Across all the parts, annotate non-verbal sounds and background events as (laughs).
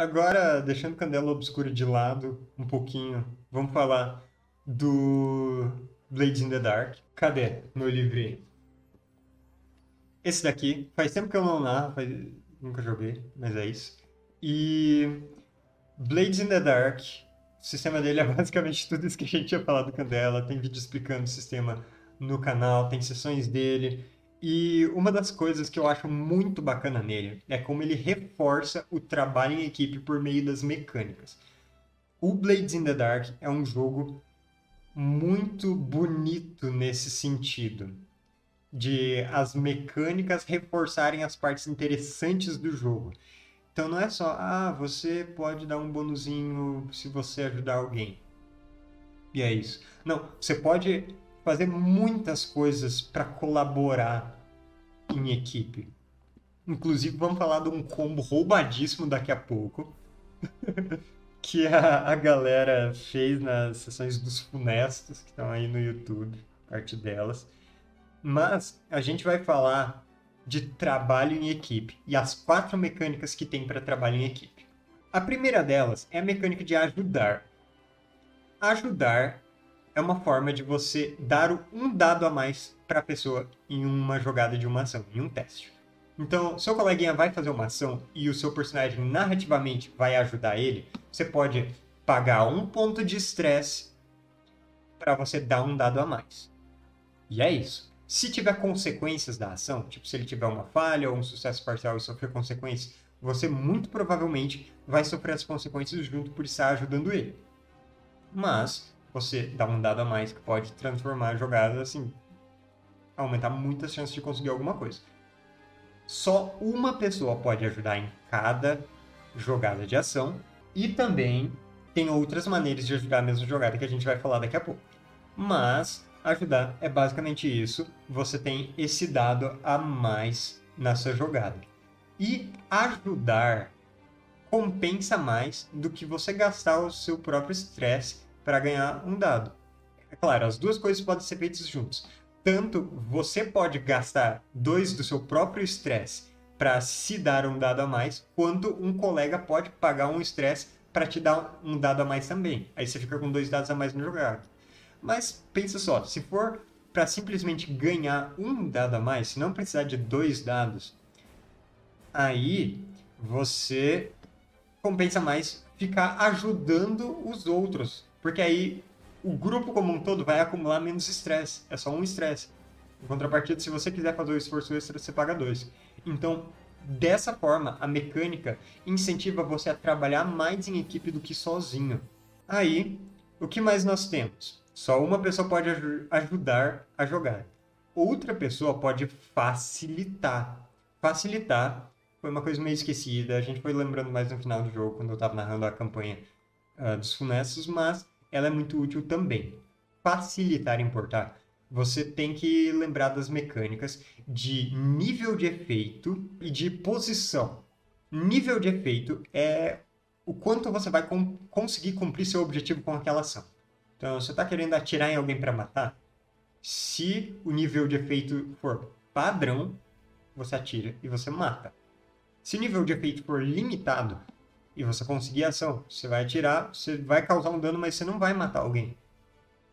Agora, deixando Candela Obscura de lado um pouquinho, vamos falar do Blades in the Dark. Cadê meu livrinho? Esse daqui, faz tempo que eu não narro, faz... nunca joguei, mas é isso. E Blades in the Dark, o sistema dele é (laughs) basicamente tudo isso que a gente tinha falado do Candela. Tem vídeo explicando o sistema no canal, tem sessões dele. E uma das coisas que eu acho muito bacana nele é como ele reforça o trabalho em equipe por meio das mecânicas. O Blades in the Dark é um jogo muito bonito nesse sentido, de as mecânicas reforçarem as partes interessantes do jogo. Então não é só, ah, você pode dar um bonuzinho se você ajudar alguém. E é isso. Não, você pode fazer muitas coisas para colaborar em equipe. Inclusive, vamos falar de um combo roubadíssimo daqui a pouco. (laughs) que a, a galera fez nas sessões dos funestos, que estão aí no YouTube, parte delas. Mas a gente vai falar de trabalho em equipe e as quatro mecânicas que tem para trabalho em equipe. A primeira delas é a mecânica de ajudar. Ajudar é uma forma de você dar um dado a mais para a pessoa em uma jogada de uma ação, em um teste. Então, seu coleguinha vai fazer uma ação e o seu personagem narrativamente vai ajudar ele, você pode pagar um ponto de estresse para você dar um dado a mais. E é isso. Se tiver consequências da ação, tipo se ele tiver uma falha ou um sucesso parcial e sofrer consequências, você muito provavelmente vai sofrer as consequências junto por estar ajudando ele. Mas você dá um dado a mais que pode transformar a jogada assim, aumentar muitas chances de conseguir alguma coisa. Só uma pessoa pode ajudar em cada jogada de ação e também tem outras maneiras de ajudar a mesma jogada que a gente vai falar daqui a pouco. Mas ajudar é basicamente isso. Você tem esse dado a mais na sua jogada. E ajudar compensa mais do que você gastar o seu próprio estresse para ganhar um dado. É claro, as duas coisas podem ser feitas juntas. Tanto você pode gastar dois do seu próprio estresse para se dar um dado a mais, quanto um colega pode pagar um estresse para te dar um dado a mais também. Aí você fica com dois dados a mais no jogado. Mas pensa só, se for para simplesmente ganhar um dado a mais, se não precisar de dois dados, aí você compensa mais ficar ajudando os outros porque aí o grupo como um todo vai acumular menos estresse. É só um estresse. Em contrapartida, se você quiser fazer o esforço extra, você paga dois. Então, dessa forma, a mecânica incentiva você a trabalhar mais em equipe do que sozinho. Aí, o que mais nós temos? Só uma pessoa pode ajudar a jogar. Outra pessoa pode facilitar. Facilitar foi uma coisa meio esquecida. A gente foi lembrando mais no final do jogo, quando eu estava narrando a campanha uh, dos funestos, mas ela é muito útil também. Facilitar importar. Você tem que lembrar das mecânicas de nível de efeito e de posição. Nível de efeito é o quanto você vai com conseguir cumprir seu objetivo com aquela ação. Então, você está querendo atirar em alguém para matar? Se o nível de efeito for padrão, você atira e você mata. Se o nível de efeito for limitado, e você conseguir ação. Você vai atirar, você vai causar um dano, mas você não vai matar alguém.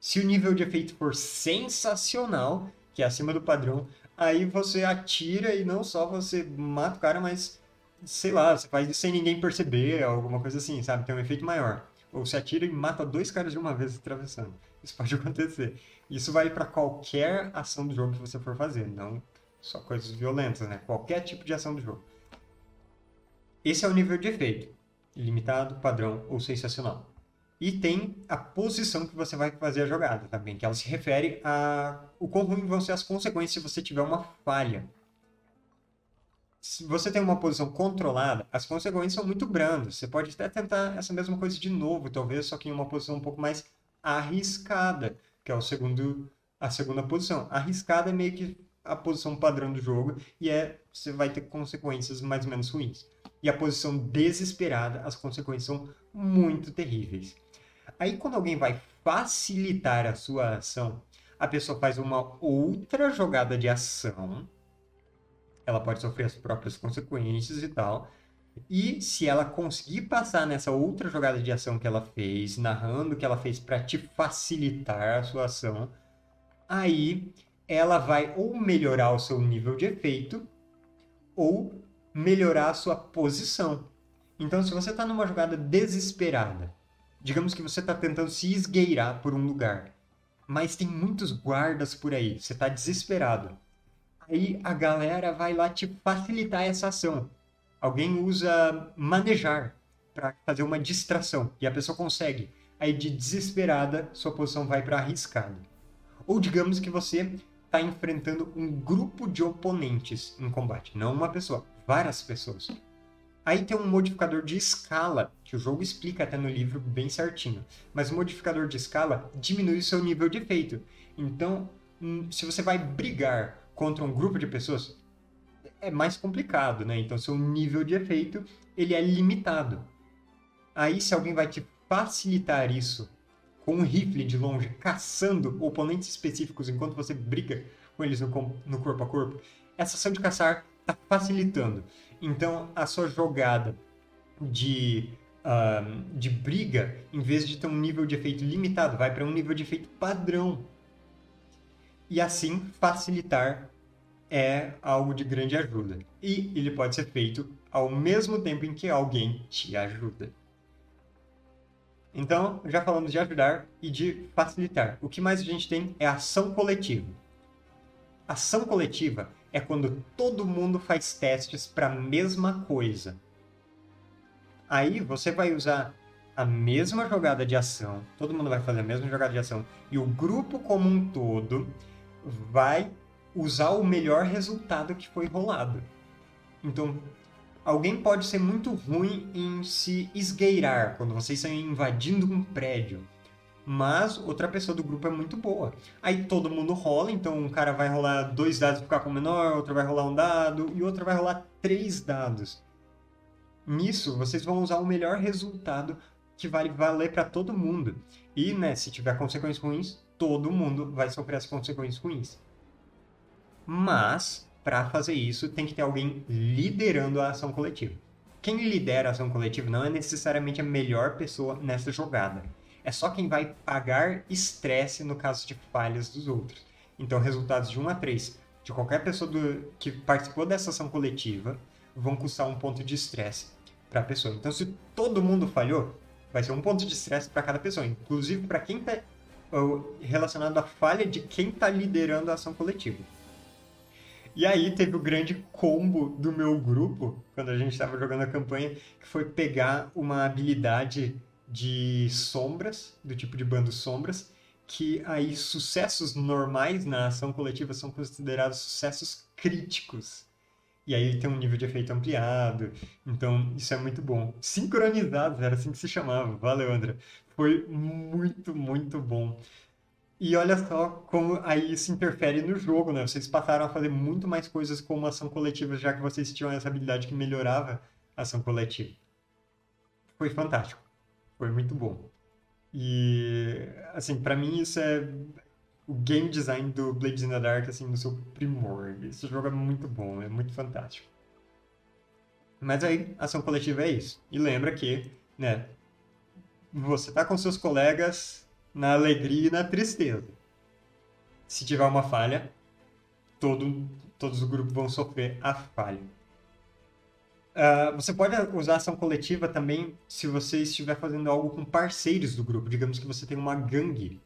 Se o nível de efeito for sensacional, que é acima do padrão, aí você atira e não só você mata o cara, mas sei lá, você faz isso sem ninguém perceber, alguma coisa assim, sabe? Tem um efeito maior. Ou você atira e mata dois caras de uma vez atravessando. (laughs) Isso pode acontecer. Isso vale para qualquer ação do jogo que você for fazer, não só coisas violentas, né? Qualquer tipo de ação do jogo. Esse é o nível de efeito ilimitado, padrão ou sensacional. E tem a posição que você vai fazer a jogada também, que ela se refere a o quão ruim vão ser as consequências se você tiver uma falha. Se você tem uma posição controlada, as consequências são muito brandas. Você pode até tentar essa mesma coisa de novo, talvez, só que em uma posição um pouco mais arriscada, que é o segundo, a segunda posição. Arriscada é meio que a posição padrão do jogo e é você vai ter consequências mais ou menos ruins e a posição desesperada, as consequências são muito terríveis. Aí, quando alguém vai facilitar a sua ação, a pessoa faz uma outra jogada de ação. Ela pode sofrer as próprias consequências e tal. E se ela conseguir passar nessa outra jogada de ação que ela fez, narrando o que ela fez para te facilitar a sua ação, aí ela vai ou melhorar o seu nível de efeito ou melhorar a sua posição. Então, se você está numa jogada desesperada, digamos que você está tentando se esgueirar por um lugar, mas tem muitos guardas por aí, você está desesperado. Aí a galera vai lá te facilitar essa ação. Alguém usa manejar para fazer uma distração e a pessoa consegue. Aí de desesperada, sua posição vai para arriscada. Ou digamos que você está enfrentando um grupo de oponentes em combate, não uma pessoa, várias pessoas. Aí tem um modificador de escala, que o jogo explica até no livro bem certinho. Mas o modificador de escala diminui o seu nível de efeito. Então, hum, se você vai brigar contra um grupo de pessoas, é mais complicado, né? Então, seu nível de efeito, ele é limitado. Aí, se alguém vai te facilitar isso com um rifle de longe, caçando oponentes específicos enquanto você briga com eles no, no corpo a corpo, essa ação de caçar está facilitando. Então, a sua jogada de, uh, de briga, em vez de ter um nível de efeito limitado, vai para um nível de efeito padrão. E assim, facilitar é algo de grande ajuda. E ele pode ser feito ao mesmo tempo em que alguém te ajuda. Então, já falamos de ajudar e de facilitar. O que mais a gente tem é ação coletiva. Ação coletiva é quando todo mundo faz testes para a mesma coisa. Aí você vai usar a mesma jogada de ação, todo mundo vai fazer a mesma jogada de ação, e o grupo como um todo vai usar o melhor resultado que foi rolado. Então, Alguém pode ser muito ruim em se esgueirar quando vocês estão invadindo um prédio. Mas outra pessoa do grupo é muito boa. Aí todo mundo rola, então um cara vai rolar dois dados para ficar com o menor, outro vai rolar um dado e outro vai rolar três dados. Nisso, vocês vão usar o melhor resultado que vai valer para todo mundo. E, né, se tiver consequências ruins, todo mundo vai sofrer as consequências ruins. Mas para fazer isso, tem que ter alguém liderando a ação coletiva. Quem lidera a ação coletiva não é necessariamente a melhor pessoa nessa jogada. É só quem vai pagar estresse no caso de falhas dos outros. Então, resultados de 1 a 3 de qualquer pessoa do, que participou dessa ação coletiva vão custar um ponto de estresse para a pessoa. Então, se todo mundo falhou, vai ser um ponto de estresse para cada pessoa, inclusive para quem está relacionado à falha de quem está liderando a ação coletiva. E aí teve o grande combo do meu grupo, quando a gente estava jogando a campanha, que foi pegar uma habilidade de sombras, do tipo de bando sombras, que aí sucessos normais na ação coletiva são considerados sucessos críticos. E aí tem um nível de efeito ampliado. Então, isso é muito bom. Sincronizados, era assim que se chamava. Valeu, André. Foi muito, muito bom. E olha só como aí isso interfere no jogo, né? Vocês passaram a fazer muito mais coisas como ação coletiva, já que vocês tinham essa habilidade que melhorava a ação coletiva. Foi fantástico. Foi muito bom. E, assim, para mim isso é o game design do Blades in the Dark, assim, no seu primor. Esse jogo é muito bom, é muito fantástico. Mas aí, ação coletiva é isso. E lembra que, né, você tá com seus colegas na alegria e na tristeza. Se tiver uma falha, todo, todos os grupos vão sofrer a falha. Uh, você pode usar ação coletiva também se você estiver fazendo algo com parceiros do grupo. Digamos que você tem uma gangue.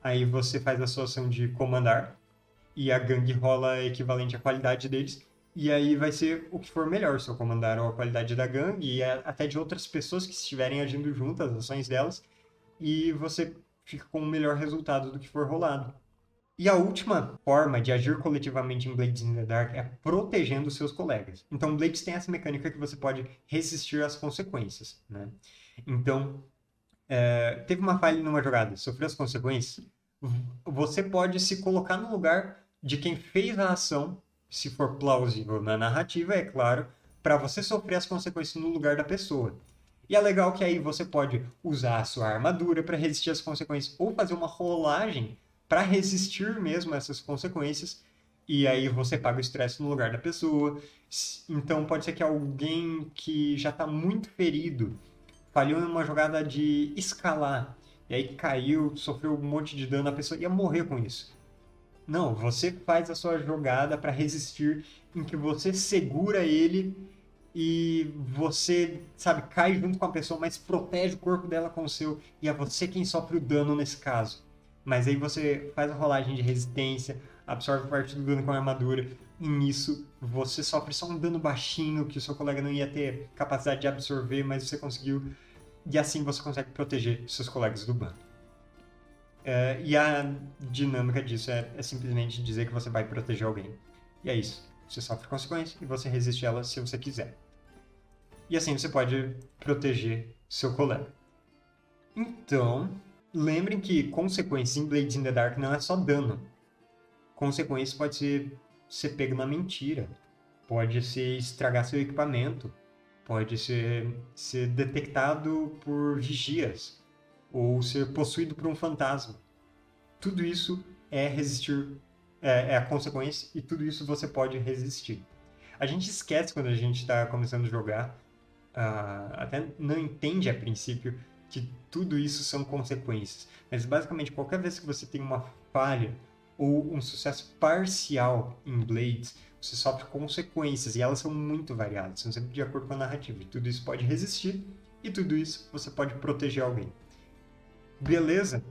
Aí você faz a sua ação de comandar e a gangue rola equivalente à qualidade deles. E aí vai ser o que for melhor, se eu comandar ou a qualidade da gangue e até de outras pessoas que estiverem agindo juntas, as ações delas. E você fica com o melhor resultado do que for rolado. E a última forma de agir coletivamente em Blades in the Dark é protegendo seus colegas. Então, Blades tem essa mecânica que você pode resistir às consequências. Né? Então, é, teve uma falha numa jogada, sofreu as consequências, você pode se colocar no lugar de quem fez a ação, se for plausível na narrativa, é claro, para você sofrer as consequências no lugar da pessoa. E é legal que aí você pode usar a sua armadura para resistir às consequências ou fazer uma rolagem para resistir mesmo a essas consequências e aí você paga o estresse no lugar da pessoa. Então pode ser que alguém que já está muito ferido falhou em uma jogada de escalar e aí caiu, sofreu um monte de dano, a pessoa ia morrer com isso. Não, você faz a sua jogada para resistir, em que você segura ele e você, sabe, cai junto com a pessoa, mas protege o corpo dela com o seu, e é você quem sofre o dano nesse caso. Mas aí você faz a rolagem de resistência, absorve parte do dano com a armadura, e nisso você sofre só um dano baixinho que o seu colega não ia ter capacidade de absorver, mas você conseguiu e assim você consegue proteger seus colegas do bando. É, e a dinâmica disso é, é, simplesmente dizer que você vai proteger alguém. E é isso. Você sofre consequência e você resiste a ela se você quiser. E assim você pode proteger seu colega. Então, lembrem que consequência em Blades in the Dark não é só dano. Consequência pode ser ser pego na mentira, pode ser estragar seu equipamento, pode ser, ser detectado por vigias ou ser possuído por um fantasma. Tudo isso é resistir, é, é a consequência e tudo isso você pode resistir. A gente esquece quando a gente está começando a jogar, uh, até não entende a princípio que tudo isso são consequências. Mas basicamente qualquer vez que você tem uma falha ou um sucesso parcial em Blades, você sofre consequências e elas são muito variadas, são sempre de acordo com a narrativa. E tudo isso pode resistir e tudo isso você pode proteger alguém. Beleza?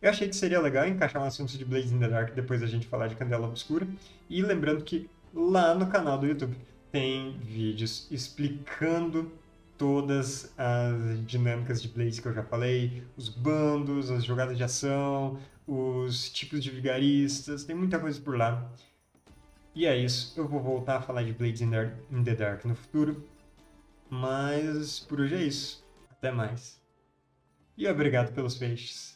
Eu achei que seria legal encaixar um assunto de Blades in the Dark depois da gente falar de Candela Obscura. E lembrando que lá no canal do YouTube tem vídeos explicando todas as dinâmicas de Blades que eu já falei, os bandos, as jogadas de ação, os tipos de vigaristas, tem muita coisa por lá. E é isso, eu vou voltar a falar de Blades in the Dark no futuro, mas por hoje é isso. Até mais. E obrigado pelos peixes.